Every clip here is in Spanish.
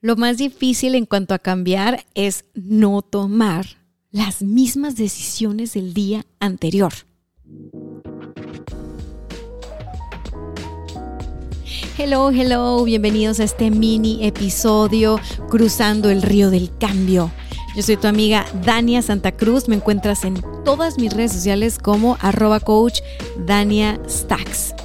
Lo más difícil en cuanto a cambiar es no tomar las mismas decisiones del día anterior. Hello, hello, bienvenidos a este mini episodio Cruzando el Río del Cambio. Yo soy tu amiga Dania Santa Cruz, me encuentras en todas mis redes sociales como arroba coach Dania Stacks.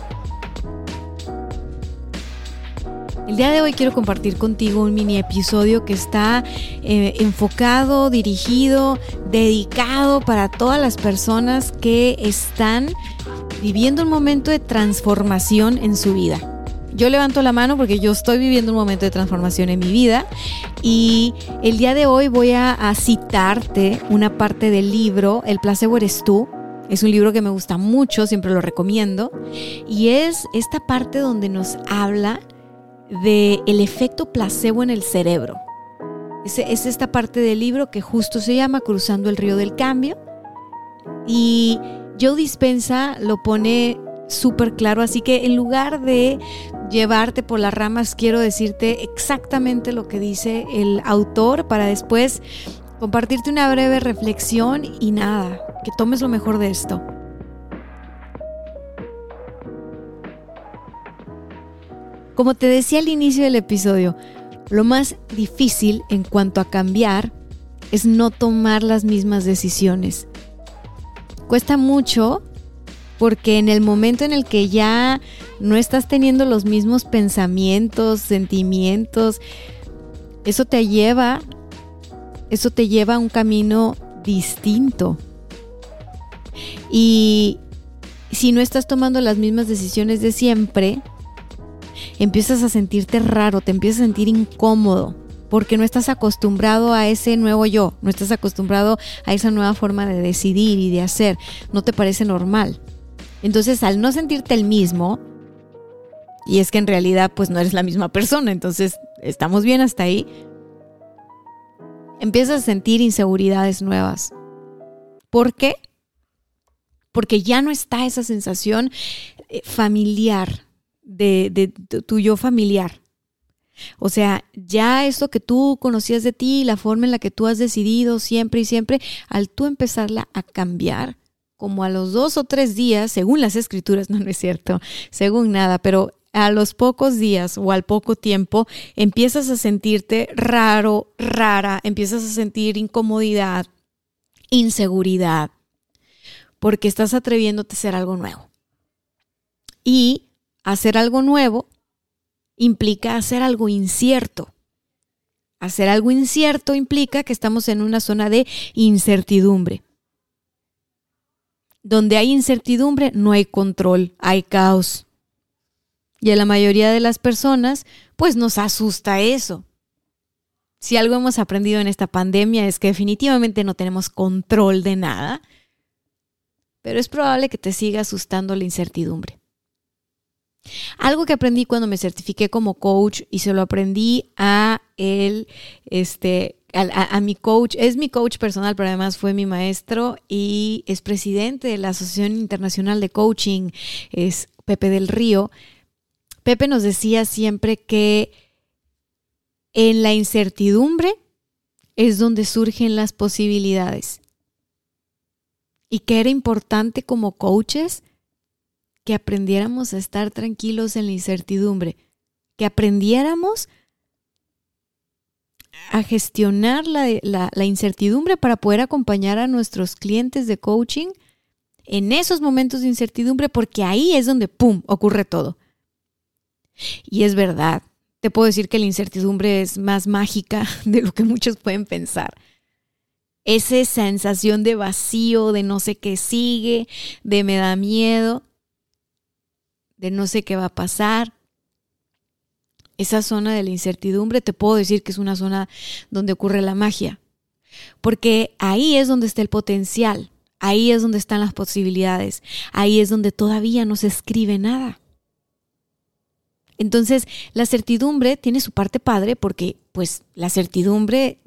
El día de hoy quiero compartir contigo un mini episodio que está eh, enfocado, dirigido, dedicado para todas las personas que están viviendo un momento de transformación en su vida. Yo levanto la mano porque yo estoy viviendo un momento de transformación en mi vida y el día de hoy voy a, a citarte una parte del libro El placebo eres tú. Es un libro que me gusta mucho, siempre lo recomiendo. Y es esta parte donde nos habla de el efecto placebo en el cerebro. Es, es esta parte del libro que justo se llama Cruzando el río del cambio. Y Joe Dispensa lo pone súper claro, así que en lugar de llevarte por las ramas, quiero decirte exactamente lo que dice el autor para después compartirte una breve reflexión y nada, que tomes lo mejor de esto. Como te decía al inicio del episodio, lo más difícil en cuanto a cambiar es no tomar las mismas decisiones. Cuesta mucho porque en el momento en el que ya no estás teniendo los mismos pensamientos, sentimientos, eso te lleva, eso te lleva a un camino distinto. Y si no estás tomando las mismas decisiones de siempre, empiezas a sentirte raro, te empiezas a sentir incómodo, porque no estás acostumbrado a ese nuevo yo, no estás acostumbrado a esa nueva forma de decidir y de hacer, no te parece normal. Entonces, al no sentirte el mismo, y es que en realidad pues no eres la misma persona, entonces estamos bien hasta ahí, empiezas a sentir inseguridades nuevas. ¿Por qué? Porque ya no está esa sensación eh, familiar, de, de, tu yo familiar. O sea, ya eso que tú conocías de ti, la forma en la que tú has decidido siempre y siempre, al tú empezarla a cambiar, como a los dos o tres días, según las escrituras, no, no es cierto, según nada, pero a los pocos días o al poco tiempo empiezas a sentirte raro, rara, empiezas a sentir incomodidad, inseguridad, porque estás atreviéndote a hacer algo nuevo. Y hacer algo nuevo implica hacer algo incierto. Hacer algo incierto implica que estamos en una zona de incertidumbre. Donde hay incertidumbre no hay control, hay caos. Y a la mayoría de las personas, pues nos asusta eso. Si algo hemos aprendido en esta pandemia es que definitivamente no tenemos control de nada, pero es probable que te siga asustando la incertidumbre. Algo que aprendí cuando me certifiqué como coach y se lo aprendí a él, este, a, mi coach, es mi coach personal, pero además fue mi maestro y es presidente de la Asociación Internacional de Coaching, es Pepe del Río. Pepe nos decía siempre que en la incertidumbre es donde surgen las posibilidades y que era importante como coaches que aprendiéramos a estar tranquilos en la incertidumbre, que aprendiéramos a gestionar la, incertidumbre para poder acompañar a nuestros clientes de coaching en esos momentos de incertidumbre, porque ahí es donde, ¡pum!, ocurre todo. Y es verdad, te puedo decir que la incertidumbre es más mágica de lo que muchos pueden pensar. Esa sensación de vacío, de no sé qué sigue, de me da miedo, de no sé qué va a pasar. Esa zona de la incertidumbre te puedo decir que es una zona donde ocurre la magia, porque ahí es donde está el potencial, ahí es donde están las posibilidades, ahí es donde todavía no se escribe nada. Entonces, la certidumbre tiene su parte padre porque pues la certidumbre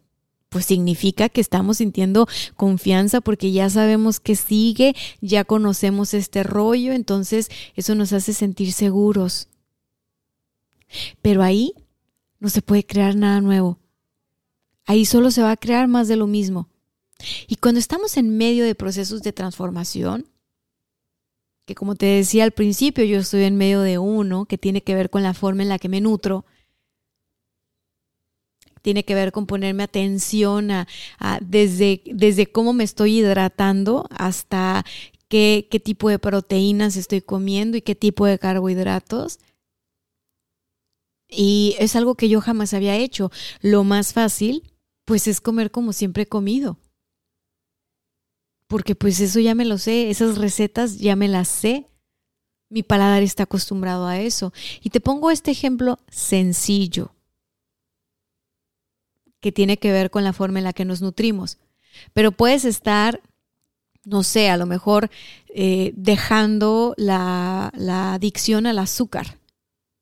pues significa que estamos sintiendo confianza porque ya sabemos que sigue, ya conocemos este rollo, entonces eso nos hace sentir seguros. Pero ahí no se puede crear nada nuevo. Ahí solo se va a crear más de lo mismo. Y cuando estamos en medio de procesos de transformación, que como te decía al principio, yo estoy en medio de uno que tiene que ver con la forma en la que me nutro, tiene que ver con ponerme atención a, desde, desde cómo me estoy hidratando hasta qué, qué tipo de proteínas estoy comiendo y qué tipo de carbohidratos. Y es algo que yo jamás había hecho. Lo más fácil, pues es comer como siempre he comido. Porque pues eso ya me lo sé, esas recetas ya me las sé. Mi paladar está acostumbrado a eso. Y te pongo este ejemplo sencillo que tiene que ver con la forma en la que nos nutrimos. Pero puedes estar, no sé, a lo mejor eh, dejando la, la adicción al azúcar.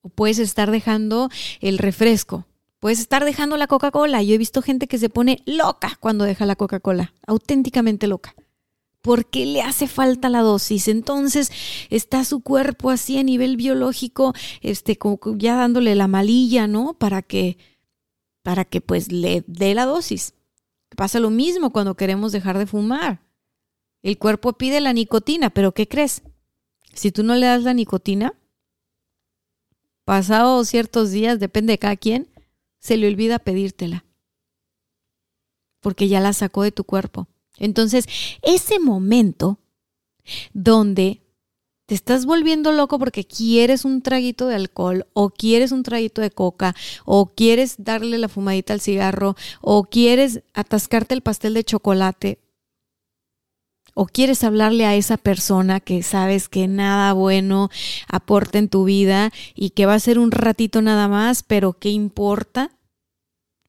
O puedes estar dejando el refresco. Puedes estar dejando la Coca-Cola. Yo he visto gente que se pone loca cuando deja la Coca-Cola, auténticamente loca. porque le hace falta la dosis? Entonces está su cuerpo así a nivel biológico, este, ya dándole la malilla, ¿no? Para que para que pues le dé la dosis. Pasa lo mismo cuando queremos dejar de fumar. El cuerpo pide la nicotina, pero ¿qué crees? Si tú no le das la nicotina, pasados ciertos días, depende de cada quien, se le olvida pedírtela. Porque ya la sacó de tu cuerpo. Entonces, ese momento donde te estás volviendo loco porque quieres un traguito de alcohol o quieres un traguito de coca o quieres darle la fumadita al cigarro o quieres atascarte el pastel de chocolate o quieres hablarle a esa persona que sabes que nada bueno aporta en tu vida y que va a ser un ratito nada más, pero ¿qué importa?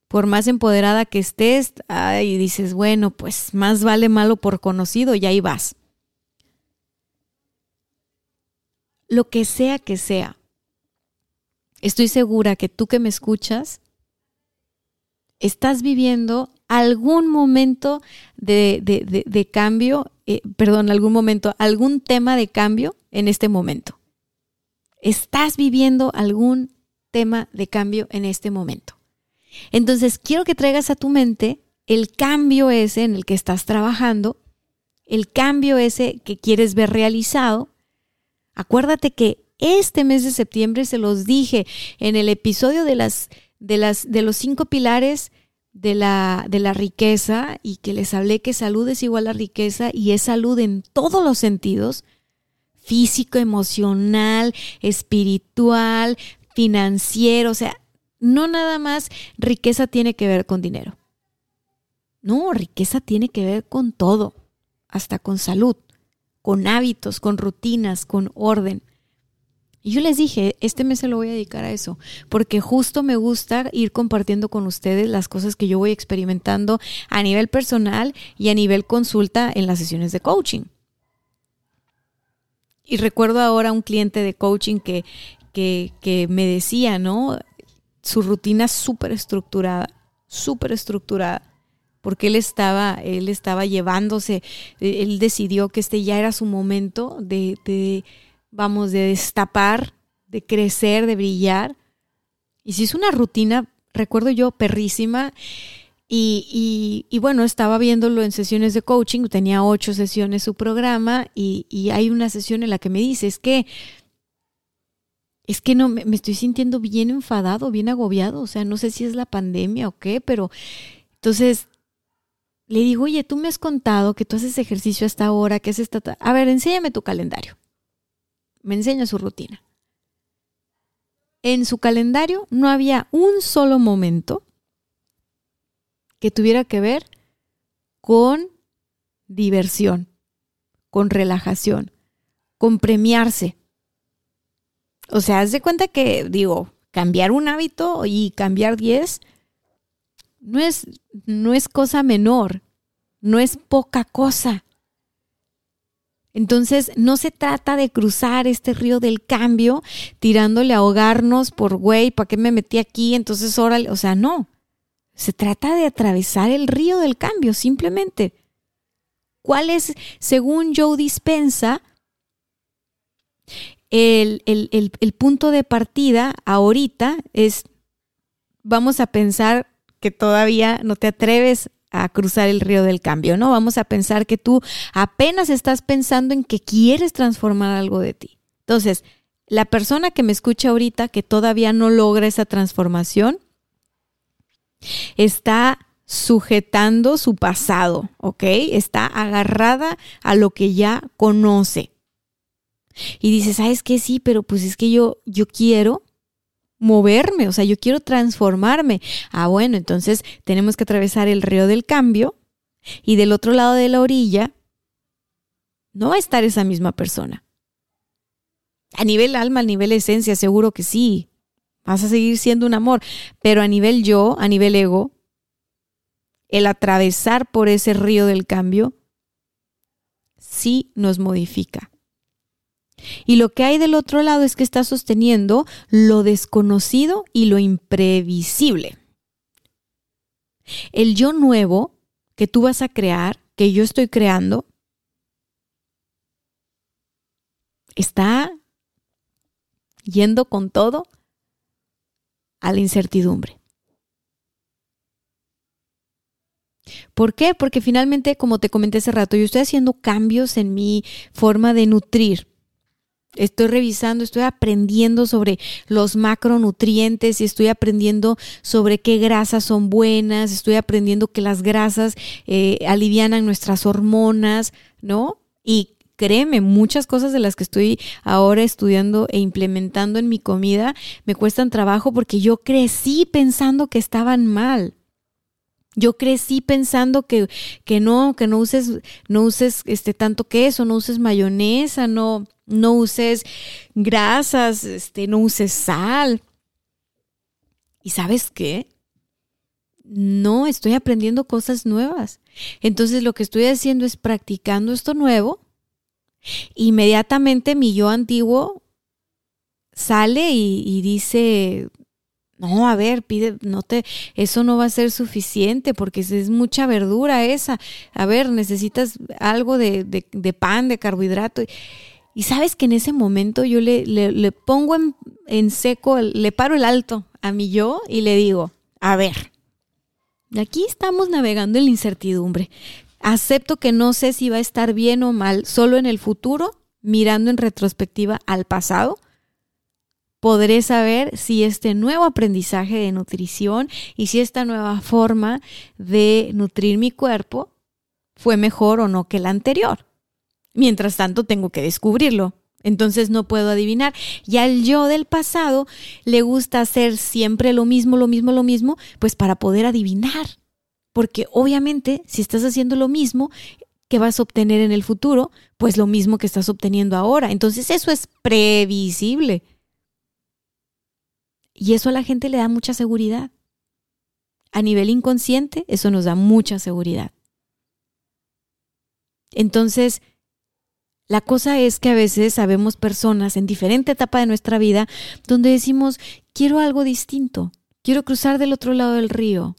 Por más empoderada que estés, y dices, bueno, pues más vale malo por conocido y ahí vas. Lo que sea que sea. Estoy segura que tú que me escuchas, estás viviendo algún momento de, cambio, eh, perdón, algún momento, algún tema de cambio en este momento. Estás viviendo algún tema de cambio en este momento. Entonces, quiero que traigas a tu mente el cambio ese en el que estás trabajando, el cambio ese que quieres ver realizado Acuérdate que este mes de septiembre se los dije en el episodio de las de las de los cinco pilares de la, de la riqueza y que les hablé que salud es igual a riqueza y es salud en todos los sentidos, físico, emocional, espiritual, financiero, o sea, no nada más riqueza tiene que ver con dinero. No, riqueza tiene que ver con todo, hasta con salud con hábitos, con rutinas, con orden. Y yo les dije, este mes se lo voy a dedicar a eso, porque justo me gusta ir compartiendo con ustedes las cosas que yo voy experimentando a nivel personal y a nivel consulta en las sesiones de coaching. Y recuerdo ahora un cliente de coaching que, que, que me decía, ¿no? Su rutina súper estructurada, súper estructurada porque él estaba, él estaba llevándose, eh, él decidió que este ya era su momento de, de vamos, de destapar, de crecer, de brillar. Y si es una rutina, recuerdo yo, perrísima. Y, y, bueno, estaba viéndolo en sesiones de coaching, tenía ocho sesiones su programa y, y hay una sesión en la que me dice, es que, es que no, me, me estoy sintiendo bien enfadado, bien agobiado, o sea, no sé si es la pandemia o qué, pero entonces le digo, oye, tú me has contado que tú haces ejercicio hasta ahora, que haces esta... A ver, enséñame tu calendario. Me enseña su rutina. En su calendario no había un solo momento que tuviera que ver con diversión, con relajación, con premiarse. O sea, haz de cuenta que, digo, cambiar un hábito y cambiar 10 no es, no es cosa menor, no es poca cosa. Entonces, no se trata de cruzar este río del cambio tirándole a ahogarnos por, güey, ¿para qué me metí aquí? Entonces, órale, o sea, no. Se trata de atravesar el río del cambio, simplemente. ¿Cuál es, según Joe Dispensa, el, el punto de partida ahorita es, vamos a pensar que todavía no te atreves a cruzar el río del cambio, ¿no? Vamos a pensar que tú apenas estás pensando en que quieres transformar algo de ti. Entonces, la persona que me escucha ahorita que todavía no logra esa transformación está sujetando su pasado, ¿ok? Está agarrada a lo que ya conoce. Y dice, ¿sabes qué? Sí, pero pues es que yo, yo quiero moverme, o sea, yo quiero transformarme. Ah, bueno, entonces tenemos que atravesar el río del cambio y del otro lado de la orilla no va a estar esa misma persona. A nivel alma, a nivel esencia, seguro que sí. Vas a seguir siendo un amor, pero a nivel yo, a nivel ego, el atravesar por ese río del cambio sí nos modifica. Y lo que hay del otro lado es que está sosteniendo lo desconocido y lo imprevisible. El yo nuevo que tú vas a crear, que yo estoy creando, está yendo con todo a la incertidumbre. ¿Por qué? Porque finalmente, como te comenté hace rato, yo estoy haciendo cambios en mi forma de nutrir Estoy revisando, estoy aprendiendo sobre los macronutrientes y estoy aprendiendo sobre qué grasas son buenas, estoy aprendiendo que las grasas eh, alivianan nuestras hormonas, ¿no? Y créeme, muchas cosas de las que estoy ahora estudiando e implementando en mi comida me cuestan trabajo porque yo crecí pensando que estaban mal. Yo crecí pensando que, que no, que no uses, no uses este tanto queso, no uses mayonesa, no, no uses grasas, este, no uses sal. ¿Y sabes qué? No, estoy aprendiendo cosas nuevas. Entonces lo que estoy haciendo es practicando esto nuevo. Inmediatamente mi yo antiguo sale y, y dice, no, a ver, pide, no te, eso no va a ser suficiente porque es mucha verdura esa. A ver, necesitas algo de, de pan, de carbohidrato. Y sabes que en ese momento yo le, le, pongo en, en, seco, le paro el alto a mi yo y le digo, a ver, aquí estamos navegando en la incertidumbre. Acepto que no sé si va a estar bien o mal, solo en el futuro, mirando en retrospectiva al pasado, podré saber si este nuevo aprendizaje de nutrición y si esta nueva forma de nutrir mi cuerpo fue mejor o no que la anterior. Mientras tanto, tengo que descubrirlo. Entonces no puedo adivinar. Y al yo del pasado le gusta hacer siempre lo mismo, lo mismo, lo mismo, pues para poder adivinar. Porque obviamente si estás haciendo lo mismo, ¿qué vas a obtener en el futuro? Pues lo mismo que estás obteniendo ahora. Entonces eso es previsible. Y eso a la gente le da mucha seguridad. A nivel inconsciente, eso nos da mucha seguridad. Entonces, la cosa es que a veces sabemos personas en diferente etapa de nuestra vida donde decimos, quiero algo distinto, quiero cruzar del otro lado del río.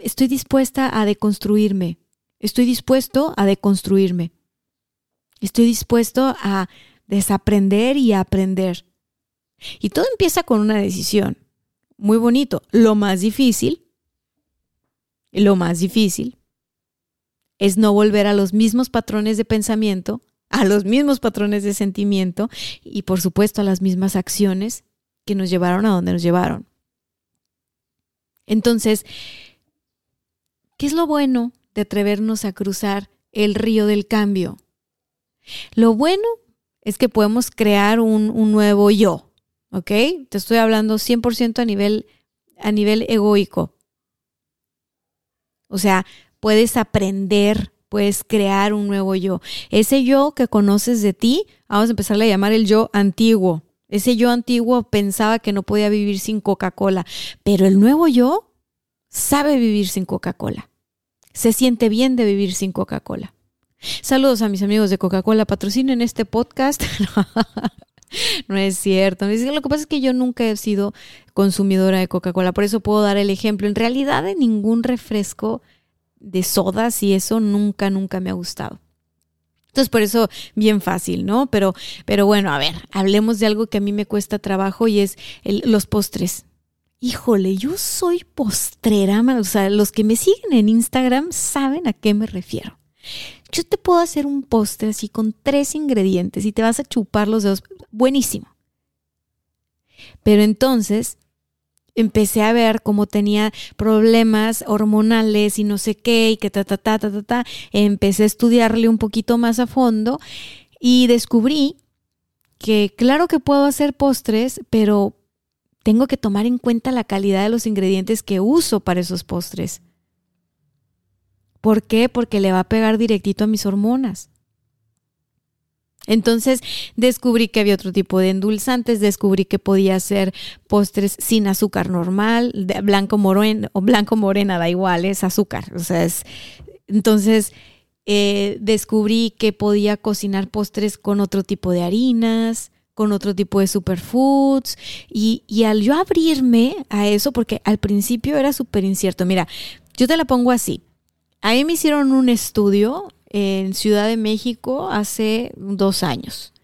Estoy dispuesta a deconstruirme, estoy dispuesto a deconstruirme, estoy dispuesto a desaprender y a aprender. Y todo empieza con una decisión. Muy bonito. Lo más difícil, lo más difícil es no volver a los mismos patrones de pensamiento, a los mismos patrones de sentimiento y por supuesto a las mismas acciones que nos llevaron a donde nos llevaron. Entonces, ¿qué es lo bueno de atrevernos a cruzar el río del cambio? Lo bueno es que podemos crear un, un nuevo yo, ¿ok? Te estoy hablando 100% a nivel, a nivel egoico. O sea, puedes aprender, puedes crear un nuevo yo. Ese yo que conoces de ti, vamos a empezarle a llamar el yo antiguo. Ese yo antiguo pensaba que no podía vivir sin Coca-Cola, pero el nuevo yo sabe vivir sin Coca-Cola. Se siente bien de vivir sin Coca-Cola. Saludos a mis amigos de Coca-Cola, patrocinen este podcast. no es cierto. Lo que pasa es que yo nunca he sido consumidora de Coca-Cola, por eso puedo dar el ejemplo. En realidad, de ningún refresco de sodas y eso nunca, nunca me ha gustado. Entonces, por eso, bien fácil, ¿no? Pero, pero bueno, a ver, hablemos de algo que a mí me cuesta trabajo y es los postres. Híjole, yo soy postrera, o sea, los que me siguen en Instagram saben a qué me refiero. Yo te puedo hacer un postre así con tres ingredientes y te vas a chupar los dedos. Buenísimo. Pero entonces empecé a ver cómo tenía problemas hormonales y no sé qué, y que ta, ta, ta, ta, ta, ta. Empecé a estudiarle un poquito más a fondo y descubrí que claro que puedo hacer postres, pero tengo que tomar en cuenta la calidad de los ingredientes que uso para esos postres. ¿Por qué? Porque le va a pegar directito a mis hormonas. Entonces descubrí que había otro tipo de endulzantes, descubrí que podía hacer postres sin azúcar normal, de blanco moreno o blanco morena, da igual, es azúcar. O sea, es, entonces eh, descubrí que podía cocinar postres con otro tipo de harinas, con otro tipo de superfoods y, y al yo abrirme a eso, porque al principio era súper incierto, mira, yo te la pongo así. Ahí me hicieron un estudio en Ciudad de México hace dos años.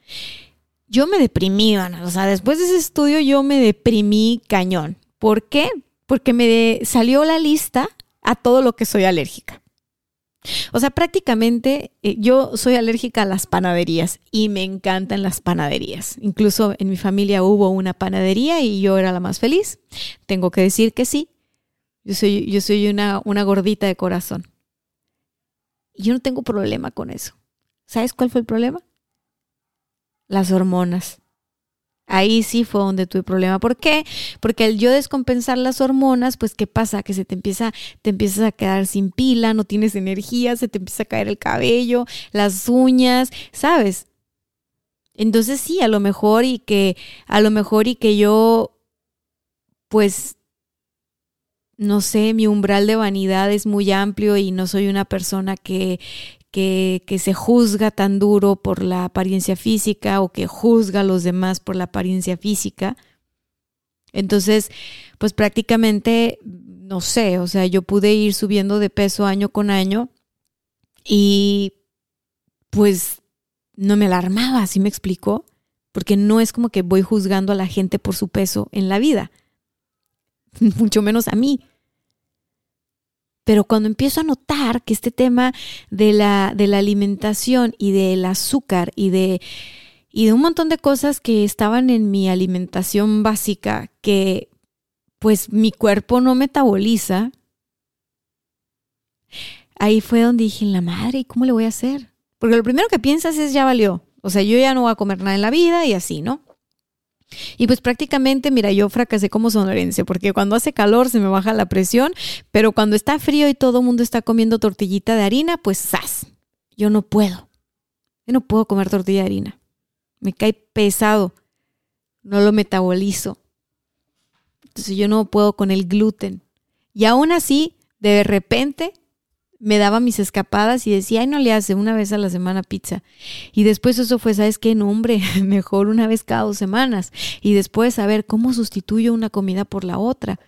Yo me deprimí, o sea, después de ese estudio yo me deprimí cañón. ¿Por qué? Porque me salió la lista a todo lo que soy alérgica. O sea, prácticamente eh, yo soy alérgica a las panaderías y me encantan las panaderías. Incluso en mi familia hubo una panadería y yo era la más feliz. Tengo que decir que sí. Yo soy, yo soy una, una gordita de corazón. Yo no tengo problema con eso. ¿Sabes cuál fue el problema? Las hormonas. Ahí sí fue donde tuve problema. ¿Por qué? Porque al yo descompensar las hormonas, pues ¿qué pasa? Que se te empieza, te empiezas a quedar sin pila, no tienes energía, se te empieza a caer el cabello, las uñas, ¿sabes? Entonces sí, a lo mejor y que, a lo mejor y que yo, pues no sé, mi umbral de vanidad es muy amplio y no soy una persona que, que, que, se juzga tan duro por la apariencia física o que juzga a los demás por la apariencia física. Entonces, pues prácticamente, no sé, o sea, yo pude ir subiendo de peso año con año y pues no me alarmaba, ¿sí me explicó? Porque no es como que voy juzgando a la gente por su peso en la vida, mucho menos a mí. Pero cuando empiezo a notar que este tema de la, de la alimentación y del azúcar y de, y de un montón de cosas que estaban en mi alimentación básica que pues mi cuerpo no metaboliza, ahí fue donde dije, la madre, ¿y cómo le voy a hacer? Porque lo primero que piensas es ya valió. O sea, yo ya no voy a comer nada en la vida y así, ¿no? Y pues prácticamente, mira, yo fracasé como sonorense, porque cuando hace calor se me baja la presión, pero cuando está frío y todo el mundo está comiendo tortillita de harina, pues ¡zas! Yo no puedo. Yo no puedo comer tortilla de harina. Me cae pesado. No lo metabolizo. Entonces yo no puedo con el gluten. Y aún así, de repente, me daba mis escapadas y decía, ay, no le hace una vez a la semana pizza. Y después eso fue, ¿sabes qué? No, hombre, mejor una vez cada dos semanas. Y después saber cómo sustituyo una comida por la otra.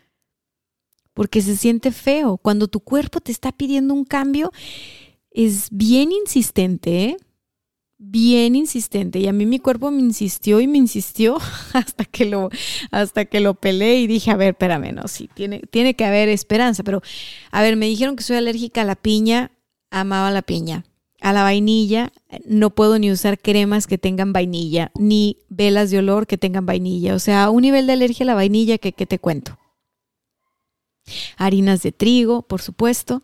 Porque se siente feo. Cuando tu cuerpo te está pidiendo un cambio, es bien insistente, ¿eh? Bien insistente y a mí mi cuerpo me insistió y me insistió hasta que lo hasta que lo peleé y dije, a ver, espérame, no, sí, tiene, tiene que haber esperanza, pero a ver, me dijeron que soy alérgica a la piña, amaba la piña. A la vainilla, no puedo ni usar cremas que tengan vainilla, ni velas de olor que tengan vainilla. O sea, un nivel de alergia a la vainilla que, que te cuento. Harinas de trigo, por supuesto.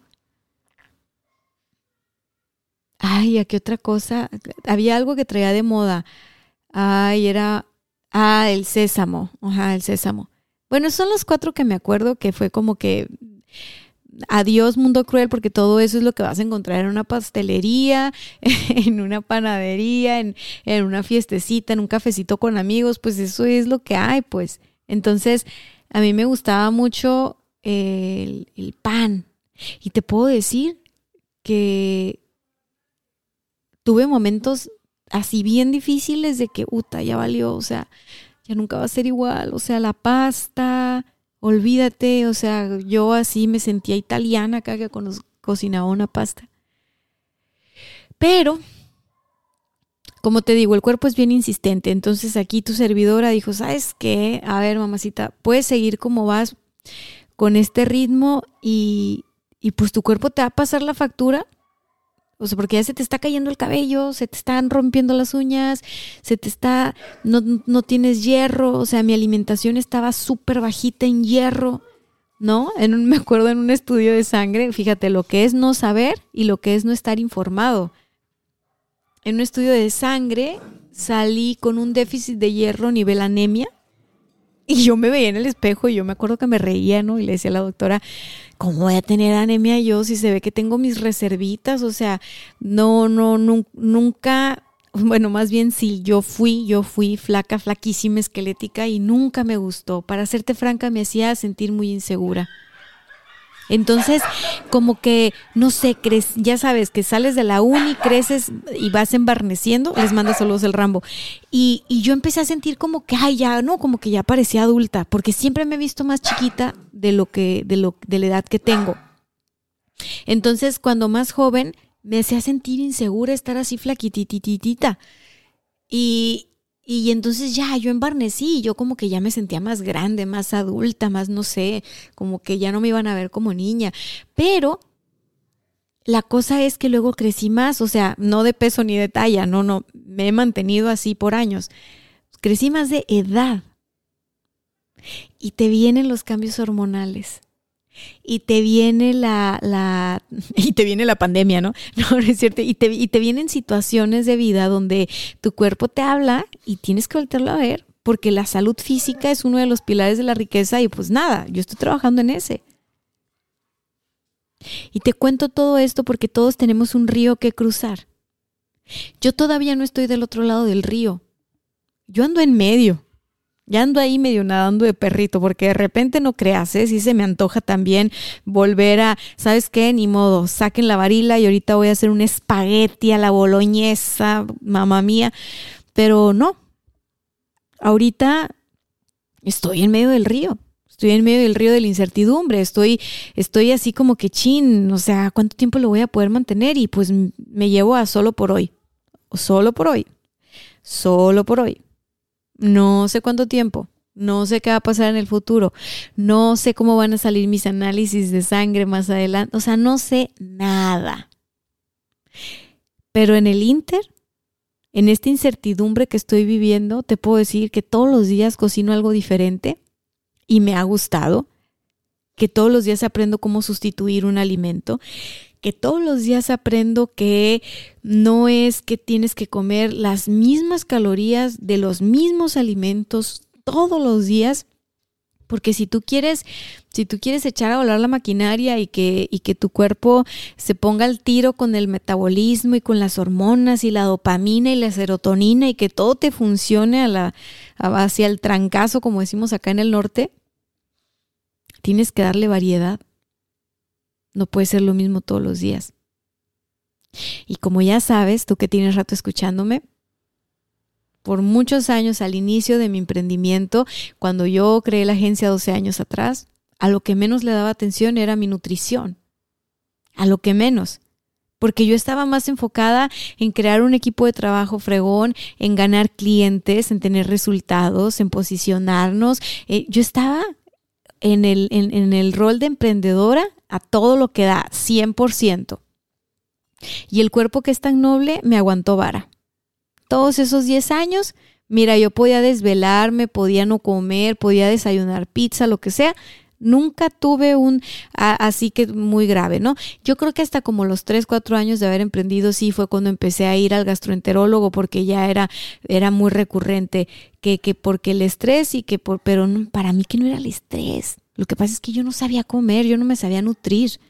Ay, ¿a qué otra cosa? Había algo que traía de moda. Ay, era. Ah, el sésamo. Ajá, el sésamo. Bueno, son los cuatro que me acuerdo que fue como que adiós mundo cruel, porque todo eso es lo que vas a encontrar en una pastelería, en una panadería, en, en una fiestecita, en un cafecito con amigos, pues eso es lo que hay, pues. Entonces, a mí me gustaba mucho el, el pan. Y te puedo decir que tuve momentos así bien difíciles de que, uta, ya valió, o sea, ya nunca va a ser igual, o sea, la pasta, olvídate, o sea, yo así me sentía italiana acá que cocinaba una pasta. Pero, como te digo, el cuerpo es bien insistente, entonces aquí tu servidora dijo, ¿sabes qué? A ver, mamacita, puedes seguir como vas con este ritmo y, y pues tu cuerpo te va a pasar la factura o sea, porque ya se te está cayendo el cabello, se te están rompiendo las uñas, se te está, no, no tienes hierro, o sea, mi alimentación estaba súper bajita en hierro, ¿no? En un, me acuerdo en un estudio de sangre, fíjate lo que es no saber y lo que es no estar informado. En un estudio de sangre salí con un déficit de hierro nivel anemia y yo me veía en el espejo y yo me acuerdo que me reía, ¿no? Y le decía a la doctora, ¿cómo voy a tener anemia yo si se ve que tengo mis reservitas? O sea, no, no, nunca, bueno, más bien sí, yo fui, yo fui flaca, flaquísima, esquelética y nunca me gustó. Para serte franca, me hacía sentir muy insegura. Entonces, como que, no sé, crees, ya sabes, que sales de la uni, creces y vas embarneciendo, les manda saludos el Rambo. Y, y yo empecé a sentir como que, ay, ya, no, como que ya parecía adulta, porque siempre me he visto más chiquita de lo que, de lo, de la edad que tengo. Entonces, cuando más joven, me hacía sentir insegura estar así flaquitititita. Y, y entonces ya yo embarnecí, yo como que ya me sentía más grande, más adulta, más no sé, como que ya no me iban a ver como niña. Pero la cosa es que luego crecí más, o sea, no de peso ni de talla, no, no, me he mantenido así por años. Crecí más de edad. Y te vienen los cambios hormonales y te viene la, la, y te viene la pandemia, ¿no? No, es cierto, y te, y te vienen situaciones de vida donde tu cuerpo te habla y tienes que volverlo a ver, porque la salud física es uno de los pilares de la riqueza y pues nada, yo estoy trabajando en ese. Y te cuento todo esto porque todos tenemos un río que cruzar. Yo todavía no estoy del otro lado del río. Yo ando en medio. Ya ando ahí medio nadando de perrito, porque de repente no creas, ¿eh? Si se me antoja también volver a, ¿sabes qué? Ni modo, saquen la varila y ahorita voy a hacer un espagueti a la boloñesa, mamá mía. Pero no, ahorita estoy en medio del río. Estoy en medio del río de la incertidumbre, estoy, estoy así como que chin, o sea, ¿cuánto tiempo lo voy a poder mantener? Y pues me llevo a solo por hoy, solo por hoy, solo por hoy. No sé cuánto tiempo. No sé qué va a pasar en el futuro. No sé cómo van a salir mis análisis de sangre más adelante. O sea, no sé nada. Pero en el Inter, en esta incertidumbre que estoy viviendo, te puedo decir que todos los días cocino algo diferente y me ha gustado. Que todos los días aprendo cómo sustituir un alimento que todos los días aprendo que no es que tienes que comer las mismas calorías de los mismos alimentos todos los días, porque si tú quieres, si tú quieres echar a volar la maquinaria y que, y que tu cuerpo se ponga al tiro con el metabolismo y con las hormonas y la dopamina y la serotonina y que todo te funcione a la, hacia el trancazo, como decimos acá en el norte, tienes que darle variedad. No puede ser lo mismo todos los días. Y como ya sabes, tú que tienes rato escuchándome, por muchos años al inicio de mi emprendimiento, cuando yo creé la agencia 12 años atrás, a lo que menos le daba atención era mi nutrición. A lo que menos. Porque yo estaba más enfocada en crear un equipo de trabajo fregón, en ganar clientes, en tener resultados, en posicionarnos. Eh, yo estaba en el, en el rol de emprendedora a todo lo que da, 100%. Y el cuerpo que es tan noble me aguantó vara. Todos esos 10 años, mira, yo podía desvelarme, podía no comer, podía desayunar pizza, lo que sea. Nunca tuve un así que muy grave, ¿no? Yo creo que hasta como los 3, 4 años de haber emprendido, sí fue cuando empecé a ir al gastroenterólogo porque ya era, era muy recurrente, que, que porque el estrés y que por, pero para mí que no era el estrés, lo que pasa es que yo no sabía comer, yo no me sabía nutrir.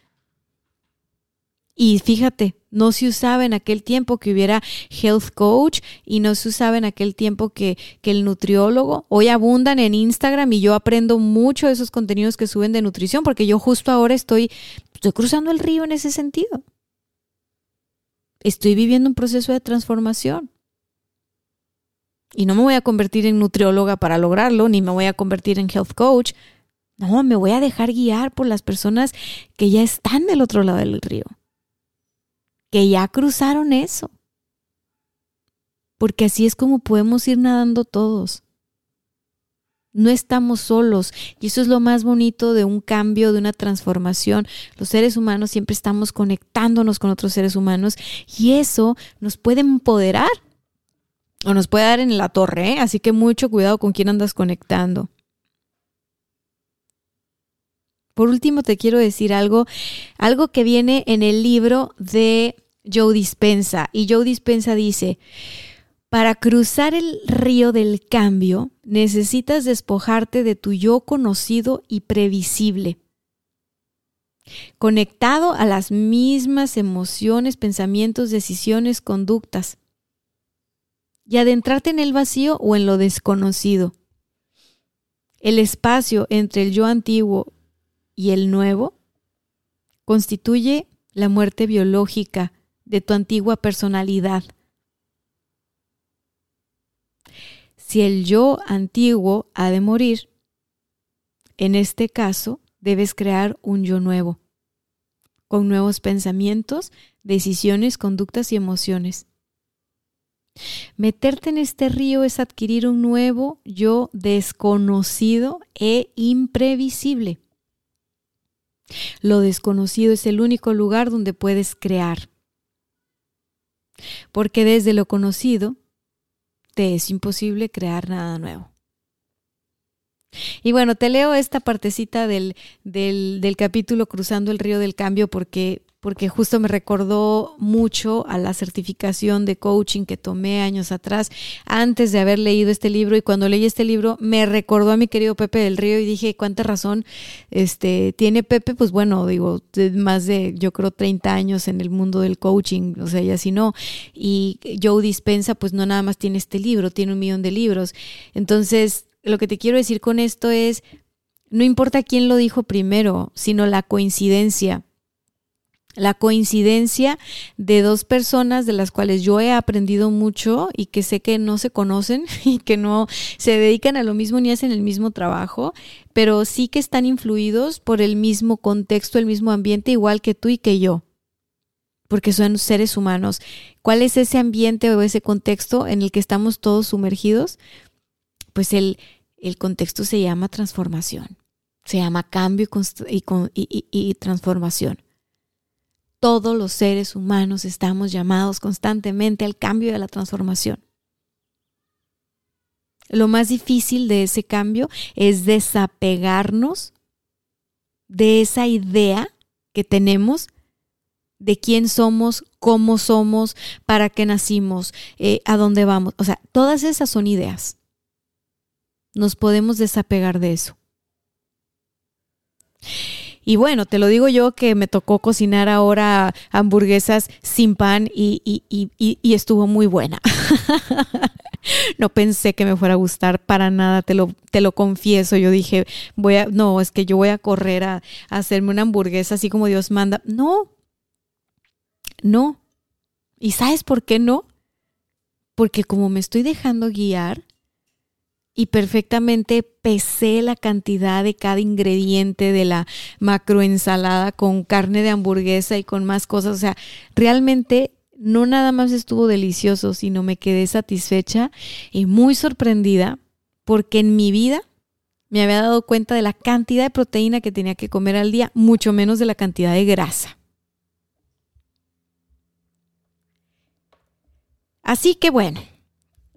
Y fíjate, no se usaba en aquel tiempo que hubiera health coach y no se usaba en aquel tiempo que, que, el nutriólogo. Hoy abundan en Instagram y yo aprendo mucho de esos contenidos que suben de nutrición porque yo justo ahora estoy, estoy cruzando el río en ese sentido. Estoy viviendo un proceso de transformación. Y no me voy a convertir en nutrióloga para lograrlo, ni me voy a convertir en health coach. No, me voy a dejar guiar por las personas que ya están del otro lado del río que ya cruzaron eso. Porque así es como podemos ir nadando todos. No estamos solos y eso es lo más bonito de un cambio, de una transformación. Los seres humanos siempre estamos conectándonos con otros seres humanos y eso nos puede empoderar o nos puede dar en la torre, ¿eh? así que mucho cuidado con quién andas conectando. Por último, te quiero decir algo, algo que viene en el libro de Joe Dispensa. Y Joe Dispensa dice, para cruzar el río del cambio, necesitas despojarte de tu yo conocido y previsible, conectado a las mismas emociones, pensamientos, decisiones, conductas, y adentrarte en el vacío o en lo desconocido. El espacio entre el yo antiguo y el nuevo constituye la muerte biológica de tu antigua personalidad. Si el yo antiguo ha de morir, en este caso debes crear un yo nuevo, con nuevos pensamientos, decisiones, conductas y emociones. Meterte en este río es adquirir un nuevo yo desconocido e imprevisible. Lo desconocido es el único lugar donde puedes crear. Porque desde lo conocido te es imposible crear nada nuevo. Y bueno, te leo esta partecita del, del, del capítulo Cruzando el Río del Cambio porque porque justo me recordó mucho a la certificación de coaching que tomé años atrás, antes de haber leído este libro. Y cuando leí este libro, me recordó a mi querido Pepe del Río y dije, ¿cuánta razón este, tiene Pepe? Pues bueno, digo, más de, yo creo, 30 años en el mundo del coaching, o sea, y así no. Y Joe Dispensa, pues no nada más tiene este libro, tiene un millón de libros. Entonces, lo que te quiero decir con esto es, no importa quién lo dijo primero, sino la coincidencia la coincidencia de dos personas de las cuales yo he aprendido mucho y que sé que no se conocen y que no se dedican a lo mismo ni hacen el mismo trabajo, pero sí que están influidos por el mismo contexto, el mismo ambiente, igual que tú y que yo, porque son seres humanos. ¿Cuál es ese ambiente o ese contexto en el que estamos todos sumergidos? Pues el, el contexto se llama transformación, se llama cambio y, y, y transformación. Todos los seres humanos estamos llamados constantemente al cambio y a la transformación. Lo más difícil de ese cambio es desapegarnos de esa idea que tenemos de quién somos, cómo somos, para qué nacimos, eh, a dónde vamos. O sea, todas esas son ideas. Nos podemos desapegar de eso. Y bueno, te lo digo yo que me tocó cocinar ahora hamburguesas sin pan y, y, estuvo muy buena. no pensé que me fuera a gustar para nada, te lo, te lo confieso. Yo dije, voy a, no, es que yo voy a correr a, a hacerme una hamburguesa así como Dios manda. No, no. ¿Y sabes por qué no? Porque como me estoy dejando guiar, y perfectamente pesé la cantidad de cada ingrediente de la macroensalada con carne de hamburguesa y con más cosas. O sea, realmente no nada más estuvo delicioso, sino me quedé satisfecha y muy sorprendida porque en mi vida me había dado cuenta de la cantidad de proteína que tenía que comer al día, mucho menos de la cantidad de grasa. Así que bueno,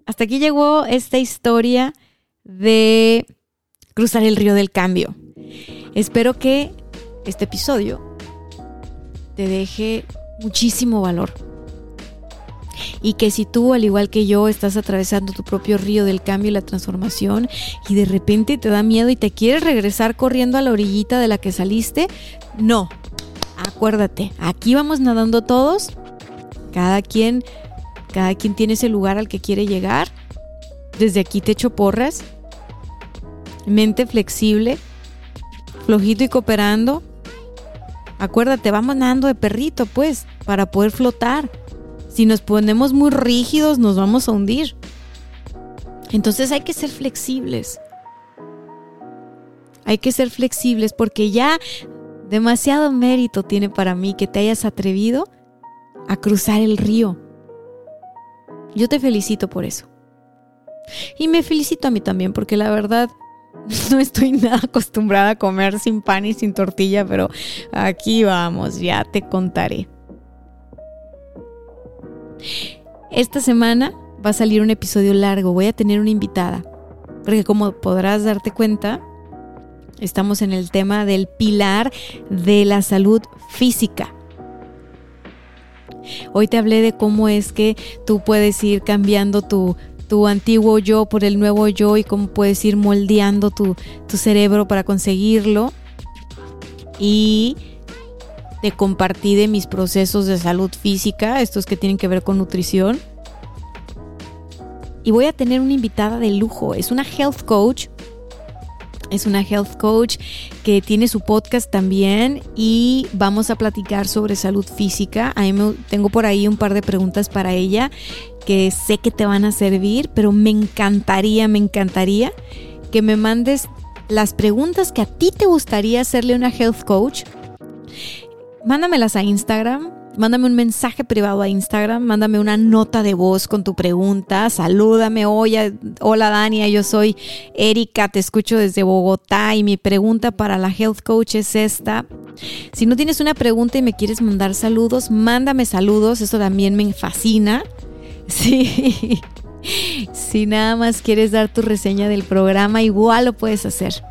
hasta aquí llegó esta historia de cruzar el río del cambio. Espero que este episodio te deje muchísimo valor. Y que si tú, al igual que yo, estás atravesando tu propio río del cambio y la transformación y de repente te da miedo y te quieres regresar corriendo a la orillita de la que saliste, no. acuérdate, aquí vamos nadando todos. Cada quien, cada quien tiene ese lugar al que quiere llegar. Desde aquí te echo porras. Mente flexible, flojito y cooperando. Acuérdate, vamos nadando de perrito, pues, para poder flotar. Si nos ponemos muy rígidos, nos vamos a hundir. Entonces hay que ser flexibles. Hay que ser flexibles porque ya demasiado mérito tiene para mí que te hayas atrevido a cruzar el río. Yo te felicito por eso. Y me felicito a mí también porque la verdad no estoy nada acostumbrada a comer sin pan y sin tortilla, pero aquí vamos, ya te contaré. Esta semana va a salir un episodio largo, voy a tener una invitada, porque como podrás darte cuenta, estamos en el tema del pilar de la salud física. Hoy te hablé de cómo es que tú puedes ir cambiando tu, tu antiguo yo por el nuevo yo y cómo puedes ir moldeando tu, tu cerebro para conseguirlo. Y te compartí de mis procesos de salud física, estos que tienen que ver con nutrición. Y voy a tener una invitada de lujo, es una health coach. Es una health coach que tiene su podcast también y vamos a platicar sobre salud física. A mí tengo por ahí un par de preguntas para ella que sé que te van a servir, pero me encantaría, me encantaría que me mandes las preguntas que a ti te gustaría hacerle a una health coach. Mándamelas a Instagram Mándame un mensaje privado a Instagram, mándame una nota de voz con tu pregunta, salúdame, hola Dania, yo soy Erika, te escucho desde Bogotá y mi pregunta para la health coach es esta. Si no tienes una pregunta y me quieres mandar saludos, mándame saludos, eso también me fascina. Sí. Si nada más quieres dar tu reseña del programa, igual lo puedes hacer.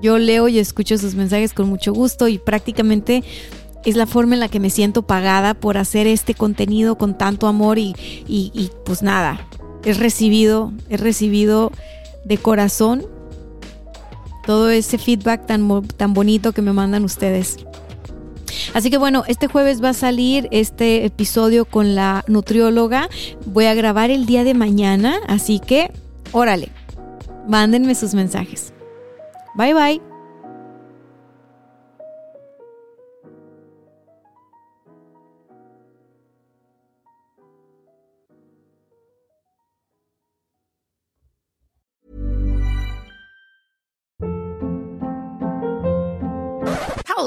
Yo leo y escucho sus mensajes con mucho gusto y prácticamente es la forma en la que me siento pagada por hacer este contenido con tanto amor y, pues nada, he recibido, he recibido de corazón todo ese feedback tan, tan bonito que me mandan ustedes. Así que bueno, este jueves va a salir este episodio con la nutrióloga. Voy a grabar el día de mañana, así que órale, mándenme sus mensajes. Bye bye.